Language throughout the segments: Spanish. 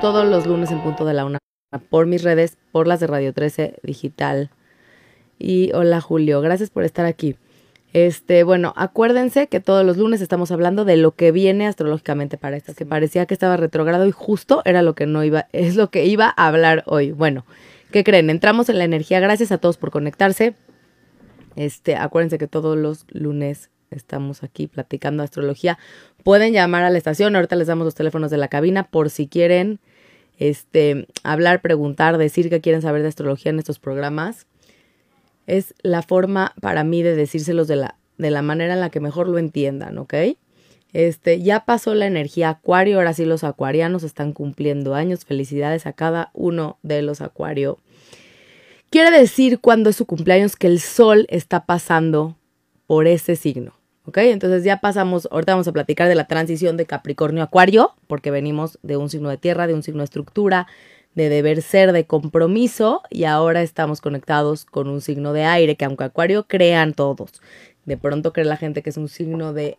todos los lunes en punto de la una por mis redes, por las de Radio 13 Digital. Y hola Julio, gracias por estar aquí. Este, bueno, acuérdense que todos los lunes estamos hablando de lo que viene astrológicamente para estas, que parecía que estaba retrogrado y justo era lo que no iba, es lo que iba a hablar hoy. Bueno, ¿qué creen? Entramos en la energía. Gracias a todos por conectarse. Este, acuérdense que todos los lunes estamos aquí platicando astrología. Pueden llamar a la estación, ahorita les damos los teléfonos de la cabina por si quieren este hablar, preguntar, decir que quieren saber de astrología en estos programas es la forma para mí de decírselos de la, de la manera en la que mejor lo entiendan, ¿ok? Este, ya pasó la energía acuario, ahora sí los acuarianos están cumpliendo años. Felicidades a cada uno de los acuario. Quiere decir cuando es su cumpleaños que el sol está pasando por ese signo. ¿Ok? Entonces ya pasamos, ahorita vamos a platicar de la transición de Capricornio Acuario, porque venimos de un signo de tierra, de un signo de estructura, de deber ser, de compromiso, y ahora estamos conectados con un signo de aire, que aunque Acuario crean todos, de pronto cree la gente que es un signo de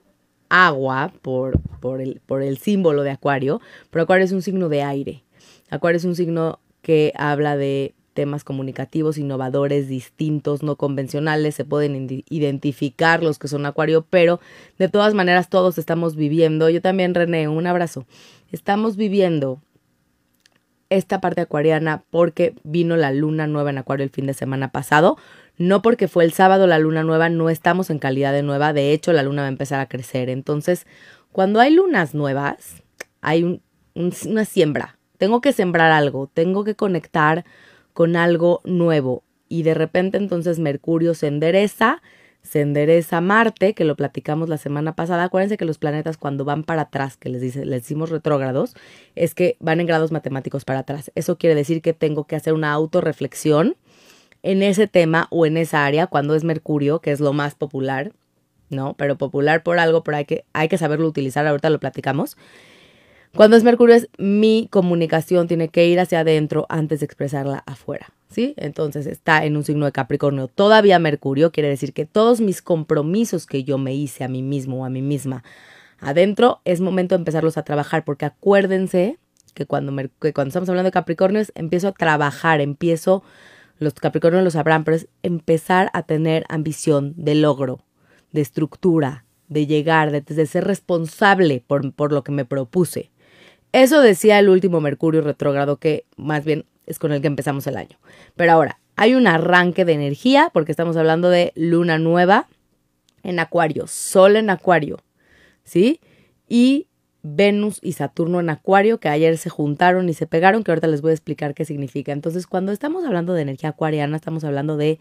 agua por, por, el, por el símbolo de Acuario, pero Acuario es un signo de aire. Acuario es un signo que habla de temas comunicativos, innovadores, distintos, no convencionales, se pueden identificar los que son acuario, pero de todas maneras todos estamos viviendo, yo también René, un abrazo, estamos viviendo esta parte acuariana porque vino la luna nueva en acuario el fin de semana pasado. No porque fue el sábado la luna nueva, no estamos en calidad de nueva, de hecho la luna va a empezar a crecer. Entonces, cuando hay lunas nuevas, hay una siembra. Tengo que sembrar algo, tengo que conectar con algo nuevo. Y de repente entonces Mercurio se endereza, se endereza Marte, que lo platicamos la semana pasada. Acuérdense que los planetas cuando van para atrás, que les, dice, les decimos retrógrados, es que van en grados matemáticos para atrás. Eso quiere decir que tengo que hacer una autorreflexión en ese tema o en esa área cuando es Mercurio, que es lo más popular, ¿no? Pero popular por algo, pero hay que, hay que saberlo utilizar, ahorita lo platicamos. Cuando es Mercurio es mi comunicación tiene que ir hacia adentro antes de expresarla afuera. ¿sí? Entonces está en un signo de Capricornio todavía Mercurio, quiere decir que todos mis compromisos que yo me hice a mí mismo o a mí misma adentro, es momento de empezarlos a trabajar, porque acuérdense que cuando, estamos hablando de Capricornios, empiezo a trabajar, empiezo, los Capricornios lo sabrán, pero es empezar a tener ambición de logro, de estructura, de llegar, de, ser responsable por lo que me propuse. Eso decía el último Mercurio retrógrado que más bien es con el que empezamos el año. Pero ahora, hay un arranque de energía porque estamos hablando de luna nueva en Acuario, Sol en Acuario, ¿sí? Y Venus y Saturno en Acuario, que ayer se juntaron y se pegaron, que ahorita les voy a explicar qué significa. Entonces, cuando estamos hablando de energía acuariana, estamos hablando de,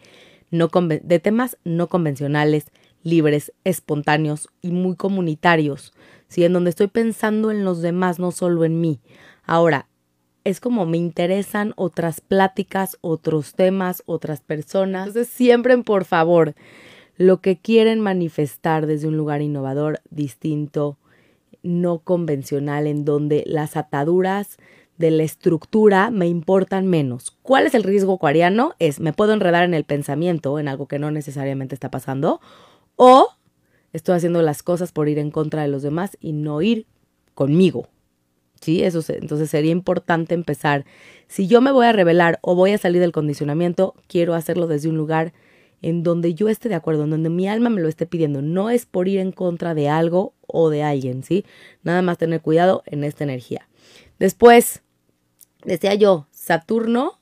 no de temas no convencionales, libres, espontáneos y muy comunitarios, ¿sí? En donde estoy pensando en los demás, no solo en mí. Ahora, es como me interesan otras pláticas, otros temas, otras personas. Entonces, siempre, por favor, lo que quieren manifestar desde un lugar innovador, distinto, no convencional, en donde las ataduras de la estructura me importan menos. ¿Cuál es el riesgo acuariano? Es, me puedo enredar en el pensamiento, en algo que no necesariamente está pasando, o estoy haciendo las cosas por ir en contra de los demás y no ir conmigo, ¿sí? Eso entonces sería importante empezar. Si yo me voy a revelar o voy a salir del condicionamiento, quiero hacerlo desde un lugar en donde yo esté de acuerdo, en donde mi alma me lo esté pidiendo. No es por ir en contra de algo o de alguien, ¿sí? Nada más tener cuidado en esta energía. Después, decía yo, Saturno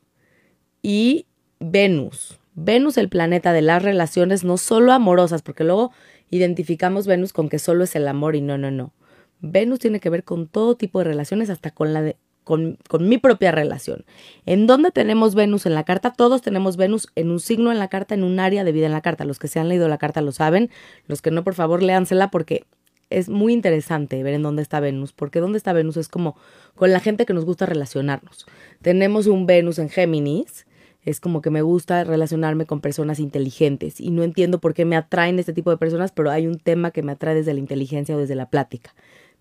y Venus. Venus, el planeta de las relaciones, no solo amorosas, porque luego identificamos Venus con que solo es el amor y no, no, no. Venus tiene que ver con todo tipo de relaciones, hasta con la de, con, mi propia relación. ¿En dónde tenemos Venus en la carta? Todos tenemos Venus en un signo en la carta, en un área de vida en la carta. Los que se han leído la carta lo saben. Los que no, por favor, léansela porque es muy interesante ver en dónde está Venus. Porque dónde está Venus es como con la gente que nos gusta relacionarnos. Tenemos un Venus en Géminis. Es como que me gusta relacionarme con personas inteligentes y no entiendo por qué me atraen este tipo de personas, pero hay un tema que me atrae desde la inteligencia o desde la plática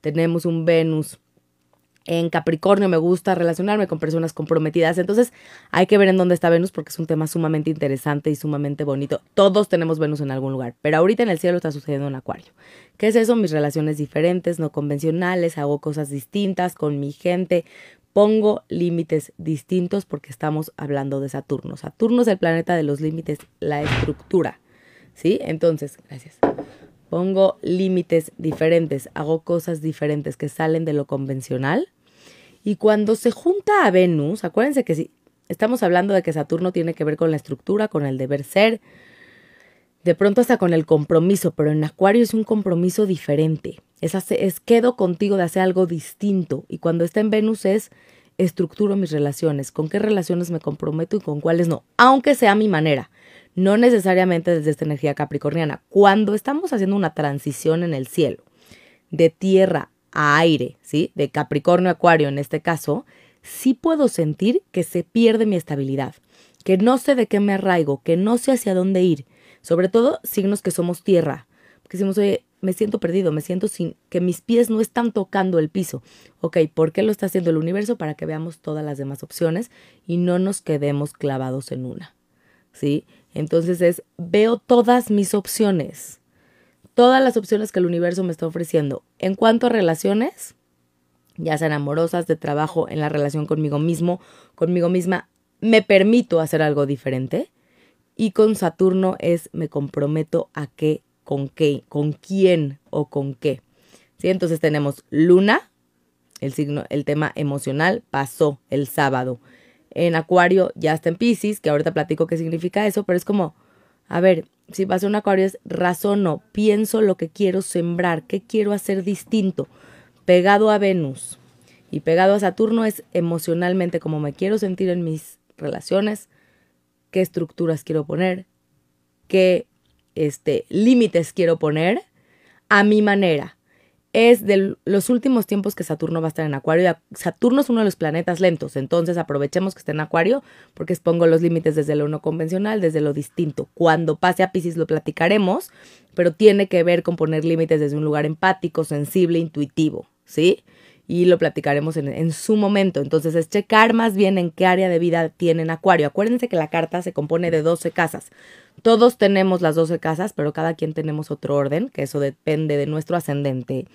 tenemos un Venus en Capricornio me gusta relacionarme con personas comprometidas. Entonces hay que ver en dónde está Venus porque es un tema sumamente interesante y sumamente bonito. Todos tenemos Venus en algún lugar, pero ahorita en el cielo está sucediendo en Acuario. ¿Qué es eso? Mis relaciones diferentes, no convencionales, hago cosas distintas con mi gente, pongo límites distintos porque estamos hablando de Saturno. Saturno es el planeta de los límites, la estructura. ¿Sí? Entonces, gracias. Pongo límites diferentes, hago cosas diferentes que salen de lo convencional. Y cuando se junta a Venus, acuérdense que si estamos hablando de que Saturno tiene que ver con la estructura, con el deber ser, de pronto hasta con el compromiso, pero en Acuario es un compromiso diferente. Es, es quedo contigo de hacer algo distinto. Y cuando está en Venus es estructuro mis relaciones, con qué relaciones me comprometo y con cuáles no, aunque sea mi manera, no necesariamente desde esta energía capricorniana. Cuando estamos haciendo una transición en el cielo, de tierra a aire, ¿sí? De Capricornio a Acuario en este caso, sí puedo sentir que se pierde mi estabilidad, que no sé de qué me arraigo, que no sé hacia dónde ir, sobre todo signos que somos tierra, porque decimos, oye, me siento perdido, me siento sin que mis pies no están tocando el piso. Ok, ¿por qué lo está haciendo el universo? Para que veamos todas las demás opciones y no nos quedemos clavados en una. ¿Sí? Entonces es, veo todas mis opciones, todas las opciones que el universo me está ofreciendo. En cuanto a relaciones, ya sean amorosas, de trabajo, en la relación conmigo mismo, conmigo misma, me permito hacer algo diferente. Y con Saturno es me comprometo a qué, con qué, con quién o con qué. ¿Sí? Entonces tenemos Luna, el signo, el tema emocional pasó el sábado. En Acuario ya está en Pisces, que ahorita platico qué significa eso, pero es como, a ver, si pasó en Acuario es razono, pienso lo que quiero sembrar, qué quiero hacer distinto pegado a Venus y pegado a Saturno es emocionalmente como me quiero sentir en mis relaciones, qué estructuras quiero poner, qué este, límites quiero poner a mi manera es de los últimos tiempos que Saturno va a estar en Acuario. Saturno es uno de los planetas lentos, entonces aprovechemos que está en Acuario porque expongo los límites desde lo no convencional, desde lo distinto. Cuando pase a Pisces lo platicaremos, pero tiene que ver con poner límites desde un lugar empático, sensible, intuitivo, ¿sí? Y lo platicaremos en, su momento. Entonces es checar más bien en qué área de vida tienen Acuario. Acuérdense que la carta se compone de 12 casas. Todos tenemos las 12 casas, pero cada quien tenemos otro orden, que eso depende de nuestro ascendente.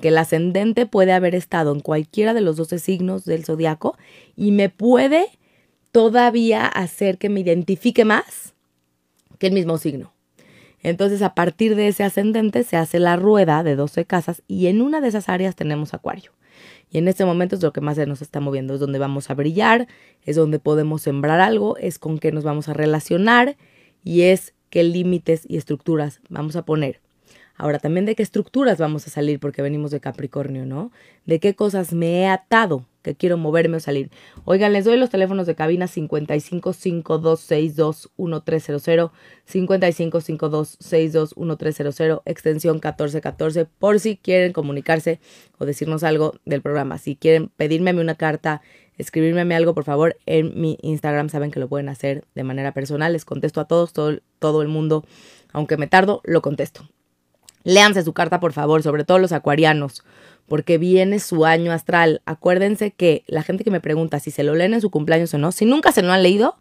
Que el ascendente puede haber estado en cualquiera de los 12 signos del zodiaco y me puede todavía hacer que me identifique más que el mismo signo. Entonces, a partir de ese ascendente se hace la rueda de 12 casas y en una de esas áreas tenemos Acuario. Y en este momento es lo que más se nos está moviendo, es donde vamos a brillar, es donde podemos sembrar algo, es con qué nos vamos a relacionar y es qué límites y estructuras vamos a poner. Ahora también de qué estructuras vamos a salir porque venimos de Capricornio, ¿no? De qué cosas me he atado que quiero moverme o salir. Oigan, les doy los teléfonos de cabina 5552621300, 5552621300, extensión 1414, por si quieren comunicarse o decirnos algo del programa. Si quieren pedirme una carta, escribirme algo, por favor, en mi Instagram saben que lo pueden hacer de manera personal. Les contesto a todos, todo, todo el mundo. Aunque me tardo, lo contesto. Léanse su carta, por favor, sobre todo los acuarianos, porque viene su año astral. Acuérdense que la gente que me pregunta si se lo leen en su cumpleaños o no, si nunca se lo han leído,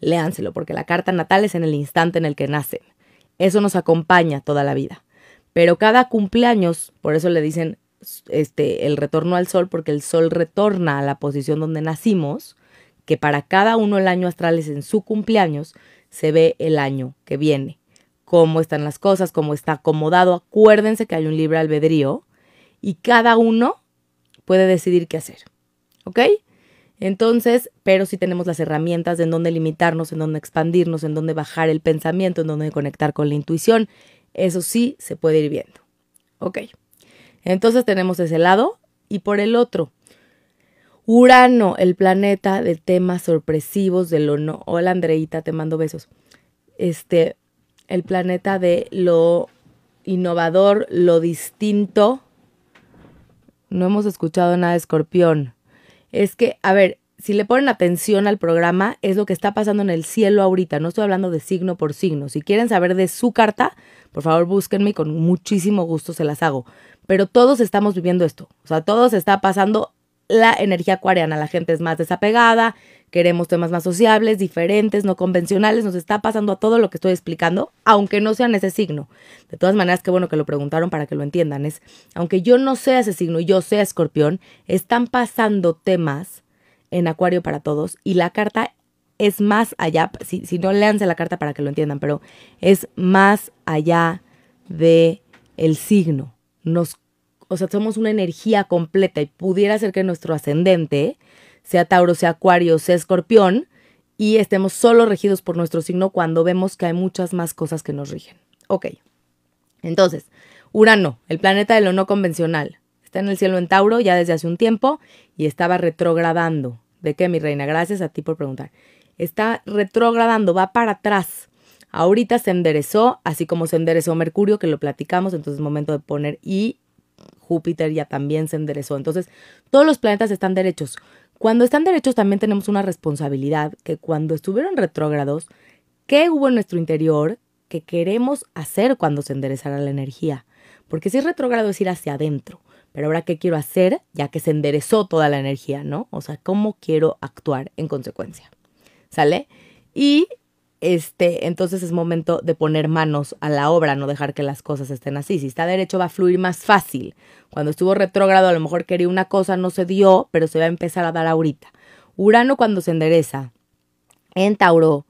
léanselo, porque la carta natal es en el instante en el que nacen. Eso nos acompaña toda la vida. Pero cada cumpleaños, por eso le dicen este, el retorno al sol, porque el sol retorna a la posición donde nacimos, que para cada uno el año astral es en su cumpleaños, se ve el año que viene cómo están las cosas, cómo está acomodado. Acuérdense que hay un libre albedrío y cada uno puede decidir qué hacer. ¿Ok? Entonces, pero si tenemos las herramientas de en dónde limitarnos, en dónde expandirnos, en dónde bajar el pensamiento, en dónde conectar con la intuición. Eso sí se puede ir viendo. ¿Ok? Entonces tenemos ese lado y por el otro, Urano, el planeta de temas sorpresivos de lo no. Hola Andreita, te mando besos. Este, el planeta de lo innovador, lo distinto. No hemos escuchado nada de escorpión. Es que, a ver, si le ponen atención al programa, es lo que está pasando en el cielo ahorita. No estoy hablando de signo por signo. Si quieren saber de su carta, por favor búsquenme y con muchísimo gusto se las hago. Pero todos estamos viviendo esto. O sea, todos está pasando la energía acuariana. La gente es más desapegada, queremos temas más sociables, diferentes, no convencionales. Nos está pasando a todo lo que estoy explicando, aunque no sean ese signo. De todas maneras, qué bueno que lo preguntaron para que lo entiendan. Es, aunque yo no sea ese signo y yo sea escorpión, están pasando temas en Acuario para todos y la carta es más allá, si, si no leanse la carta para que lo entiendan, pero es más allá de el signo. Nos, o sea, somos una energía completa y pudiera ser que nuestro ascendente sea Tauro, sea Acuario, sea Escorpión, y estemos solo regidos por nuestro signo cuando vemos que hay muchas más cosas que nos rigen. Ok. Entonces, Urano, el planeta de lo no convencional, está en el cielo en Tauro ya desde hace un tiempo y estaba retrogradando. ¿De qué, mi reina? Gracias a ti por preguntar. Está retrogradando, va para atrás. Ahorita se enderezó, así como se enderezó Mercurio, que lo platicamos, entonces es momento de poner y Júpiter ya también se enderezó. Entonces, todos los planetas están derechos. Cuando están derechos también tenemos una responsabilidad que cuando estuvieron retrógrados, ¿qué hubo en nuestro interior que queremos hacer cuando se enderezara la energía? Porque si es retrógrado es ir hacia adentro. Pero ahora, ¿qué quiero hacer? Ya que se enderezó toda la energía, ¿no? O sea, ¿cómo quiero actuar en consecuencia? ¿Sale? Y este, entonces es momento de poner manos a la obra, no dejar que las cosas estén así. Si está derecho va a fluir más fácil. Cuando estuvo retrógrado a lo mejor quería una cosa, no se dio, pero se va a empezar a dar ahorita. Urano cuando se endereza en Tauro,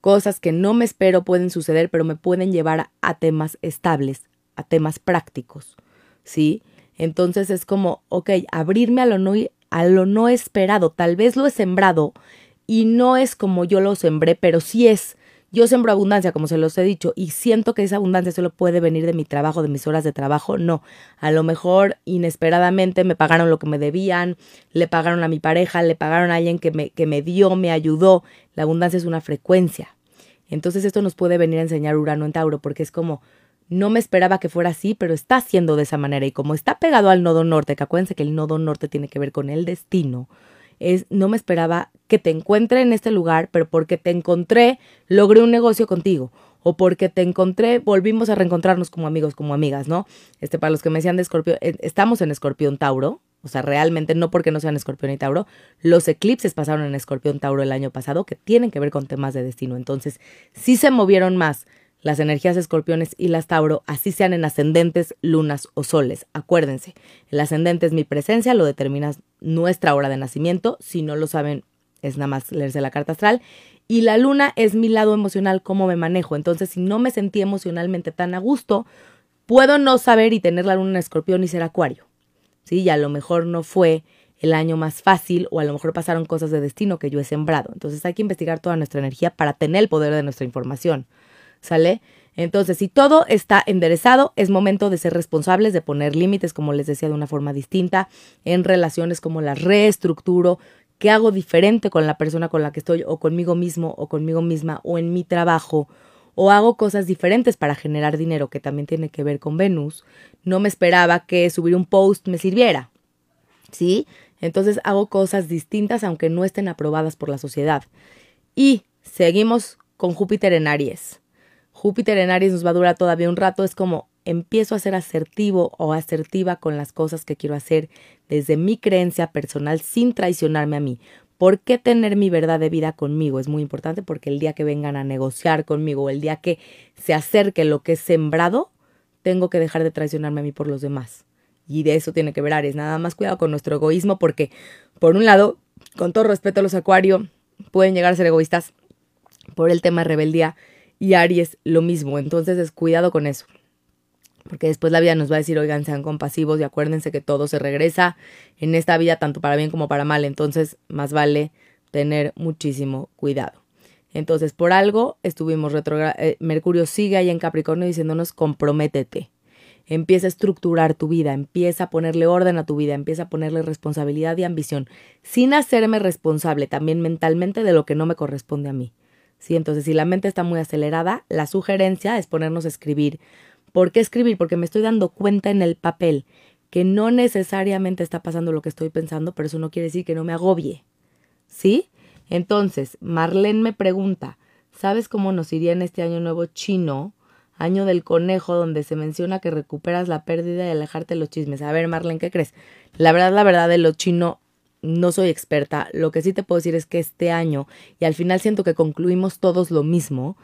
cosas que no me espero pueden suceder, pero me pueden llevar a temas estables, a temas prácticos, ¿sí? Entonces es como, ok, abrirme a lo no, a lo no esperado, tal vez lo he sembrado, y no es como yo lo sembré, pero sí es. Yo sembro abundancia, como se los he dicho, y siento que esa abundancia solo puede venir de mi trabajo, de mis horas de trabajo. No, a lo mejor inesperadamente me pagaron lo que me debían, le pagaron a mi pareja, le pagaron a alguien que me, que me dio, me ayudó. La abundancia es una frecuencia. Entonces esto nos puede venir a enseñar Urano en Tauro, porque es como, no me esperaba que fuera así, pero está siendo de esa manera. Y como está pegado al nodo norte, que acuérdense que el nodo norte tiene que ver con el destino, es no me esperaba que te encuentre en este lugar, pero porque te encontré, logré un negocio contigo. O porque te encontré, volvimos a reencontrarnos como amigos, como amigas, ¿no? Este, para los que me decían de Escorpión, eh, estamos en Escorpión Tauro, o sea, realmente no porque no sean Escorpión y Tauro, los eclipses pasaron en Escorpión Tauro el año pasado que tienen que ver con temas de destino. Entonces, sí se movieron más las energías escorpiones y las Tauro, así sean en ascendentes, lunas o soles. Acuérdense, el ascendente es mi presencia, lo determina nuestra hora de nacimiento. Si no lo saben, es nada más leerse la carta astral. Y la luna es mi lado emocional, cómo me manejo. Entonces, si no me sentí emocionalmente tan a gusto, puedo no saber y tener la luna en escorpión y ser acuario. ¿Sí? Y a lo mejor no fue el año más fácil o a lo mejor pasaron cosas de destino que yo he sembrado. Entonces hay que investigar toda nuestra energía para tener el poder de nuestra información. ¿sale? Entonces, si todo está enderezado, es momento de ser responsables, de poner límites, como les decía, de una forma distinta, en relaciones como la reestructuro, qué hago diferente con la persona con la que estoy, o conmigo mismo, o conmigo misma, o en mi trabajo, o hago cosas diferentes para generar dinero, que también tiene que ver con Venus. No me esperaba que subir un post me sirviera, ¿sí? Entonces hago cosas distintas aunque no estén aprobadas por la sociedad. Y seguimos con Júpiter en Aries. Júpiter en Aries nos va a durar todavía un rato, es como empiezo a ser asertivo o asertiva con las cosas que quiero hacer desde mi creencia personal sin traicionarme a mí. ¿Por qué tener mi verdad de vida conmigo? Es muy importante porque el día que vengan a negociar conmigo, el día que se acerque lo que es sembrado, tengo que dejar de traicionarme a mí por los demás. Y de eso tiene que ver Aries. Nada más cuidado con nuestro egoísmo porque, por un lado, con todo respeto a los acuarios, pueden llegar a ser egoístas por el tema rebeldía y Aries lo mismo. Entonces es cuidado con eso. Porque después la vida nos va a decir, oigan, sean compasivos y acuérdense que todo se regresa en esta vida, tanto para bien como para mal. Entonces, más vale tener muchísimo cuidado. Entonces, por algo estuvimos retrogrado. Eh, Mercurio sigue ahí en Capricornio diciéndonos, comprométete. Empieza a estructurar tu vida, empieza a ponerle orden a tu vida, empieza a ponerle responsabilidad y ambición, sin hacerme responsable también mentalmente de lo que no me corresponde a mí. ¿Sí? Entonces, si la mente está muy acelerada, la sugerencia es ponernos a escribir. ¿Por qué escribir? Porque me estoy dando cuenta en el papel que no necesariamente está pasando lo que estoy pensando, pero eso no quiere decir que no me agobie. ¿Sí? Entonces, Marlene me pregunta, ¿sabes cómo nos iría en este año nuevo chino? Año del conejo, donde se menciona que recuperas la pérdida y alejarte de los chismes. A ver, Marlene, ¿qué crees? La verdad, la verdad de lo chino no soy experta, lo que sí te puedo decir es que este año, y al final siento que concluimos todos lo mismo,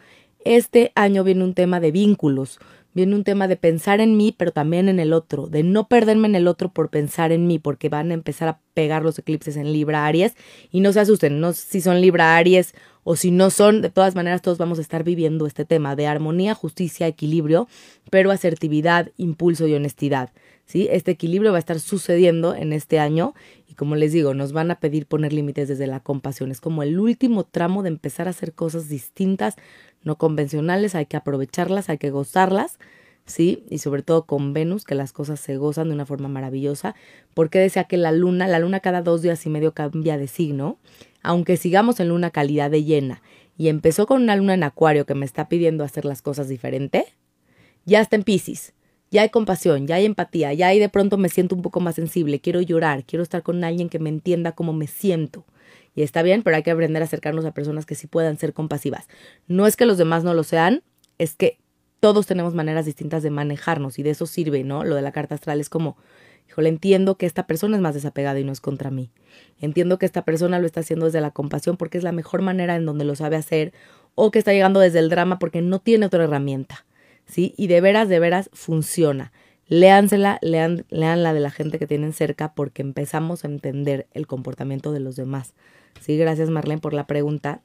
este año viene un tema de vínculos, viene un tema de pensar en mí, pero también en el otro, de no perderme en el otro por pensar en mí, porque van a empezar a pegar los eclipses en Libra Aries y no se asusten, no si son Libra Aries o si no son, de todas maneras todos vamos a estar viviendo este tema de armonía, justicia, equilibrio, pero asertividad, impulso y honestidad. ¿Sí? Este equilibrio va a estar sucediendo en este año y como les digo, nos van a pedir poner límites desde la compasión. Es como el último tramo de empezar a hacer cosas distintas, no convencionales, hay que aprovecharlas, hay que gozarlas, ¿sí? Y sobre todo con Venus, que las cosas se gozan de una forma maravillosa, porque decía que la luna, la luna cada dos días y medio cambia de signo, aunque sigamos en luna calidad de llena, y empezó con una luna en acuario que me está pidiendo hacer las cosas diferente, ya está en Pisces ya hay compasión, ya hay empatía, ya hay de pronto me siento un poco más sensible, quiero llorar, quiero estar con alguien que me entienda cómo me siento. Y está bien, pero hay que aprender a acercarnos a personas que sí puedan ser compasivas. No es que los demás no lo sean, es que todos tenemos maneras distintas de manejarnos y de eso sirve, ¿no? Lo de la carta astral es como, híjole, entiendo que esta persona es más desapegada y no es contra mí. Entiendo que esta persona lo está haciendo desde la compasión porque es la mejor manera en donde lo sabe hacer o que está llegando desde el drama porque no tiene otra herramienta. ¿Sí? Y de veras, de veras funciona. Léansela, lean, la de la gente que tienen cerca porque empezamos a entender el comportamiento de los demás. Sí, gracias Marlene por la pregunta.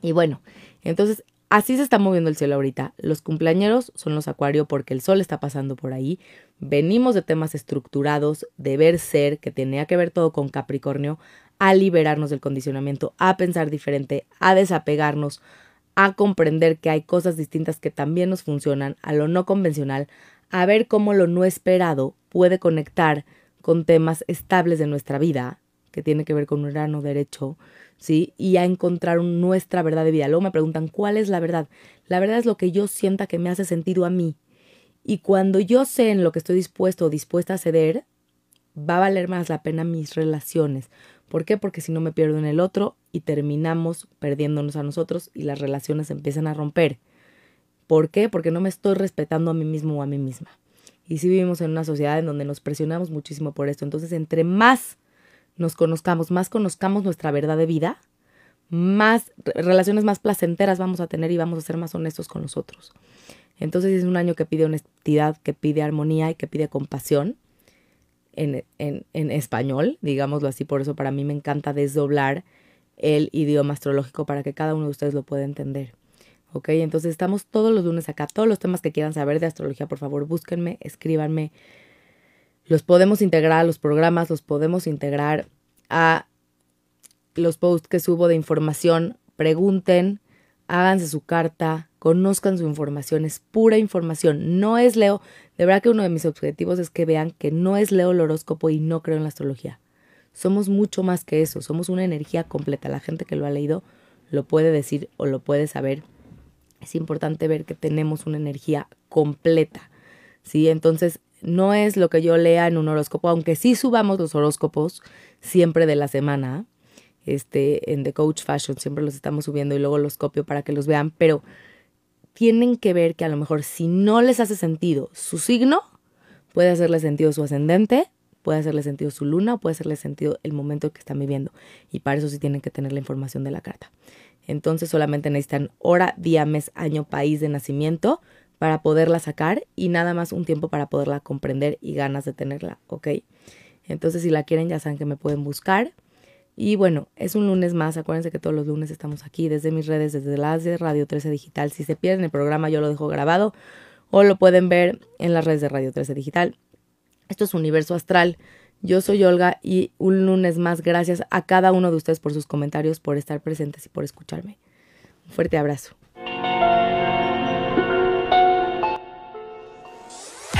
Y bueno, entonces así se está moviendo el cielo ahorita. Los cumpleañeros son los acuario porque el sol está pasando por ahí. Venimos de temas estructurados, de ver ser, que tenía que ver todo con Capricornio, a liberarnos del condicionamiento, a pensar diferente, a desapegarnos, a comprender que hay cosas distintas que también nos funcionan, a lo no convencional, a ver cómo lo no esperado puede conectar con temas estables de nuestra vida, que tiene que ver con un grano derecho, ¿sí? Y a encontrar nuestra verdad de vida. Luego me preguntan, ¿cuál es la verdad? La verdad es lo que yo sienta que me hace sentido a mí. Y cuando yo sé en lo que estoy dispuesto o dispuesta a ceder, va a valer más la pena mis relaciones, ¿Por qué? Porque si no me pierdo en el otro y terminamos perdiéndonos a nosotros y las relaciones empiezan a romper. ¿Por qué? Porque no me estoy respetando a mí mismo o a mí misma. Y si vivimos en una sociedad en donde nos presionamos muchísimo por esto. Entonces, entre más nos conozcamos, más conozcamos nuestra verdad de vida, más relaciones más placenteras vamos a tener y vamos a ser más honestos con nosotros. Entonces es un año que pide honestidad, que pide armonía y que pide compasión en, en, en español, digámoslo así, por eso para mí me encanta desdoblar el idioma astrológico para que cada uno de ustedes lo pueda entender. ¿Ok? Entonces estamos todos los lunes acá. Todos los temas que quieran saber de astrología, por favor, búsquenme, escríbanme. Los podemos integrar a los programas, los podemos integrar a los posts que subo de información. Pregunten, háganse su carta, conozcan su información, es pura información, no es Leo. De verdad que uno de mis objetivos es que vean que no es Leo el horóscopo y no creo en la astrología. Somos mucho más que eso, somos una energía completa. La gente que lo ha leído lo puede decir o lo puede saber. Es importante ver que tenemos una energía completa. ¿sí? Entonces, no es lo que yo lea en un horóscopo, aunque sí subamos los horóscopos siempre de la semana, este, en The Coach Fashion, siempre los estamos subiendo y luego los copio para que los vean, pero tienen que ver que a lo mejor si no les hace sentido su signo, puede hacerle sentido su ascendente, puede hacerle sentido su luna, puede hacerle sentido el momento que están viviendo. Y para eso sí tienen que tener la información de la carta. Entonces solamente necesitan hora, día, mes, año, país de nacimiento para poderla sacar y nada más un tiempo para poderla comprender y ganas de tenerla, ¿ok? Entonces si la quieren ya saben que me pueden buscar. Y bueno, es un lunes más. Acuérdense que todos los lunes estamos aquí desde mis redes, desde las de Radio 13 Digital. Si se pierden el programa, yo lo dejo grabado o lo pueden ver en las redes de Radio 13 Digital. Esto es Universo Astral. Yo soy Olga y un lunes más gracias a cada uno de ustedes por sus comentarios, por estar presentes y por escucharme. Un fuerte abrazo.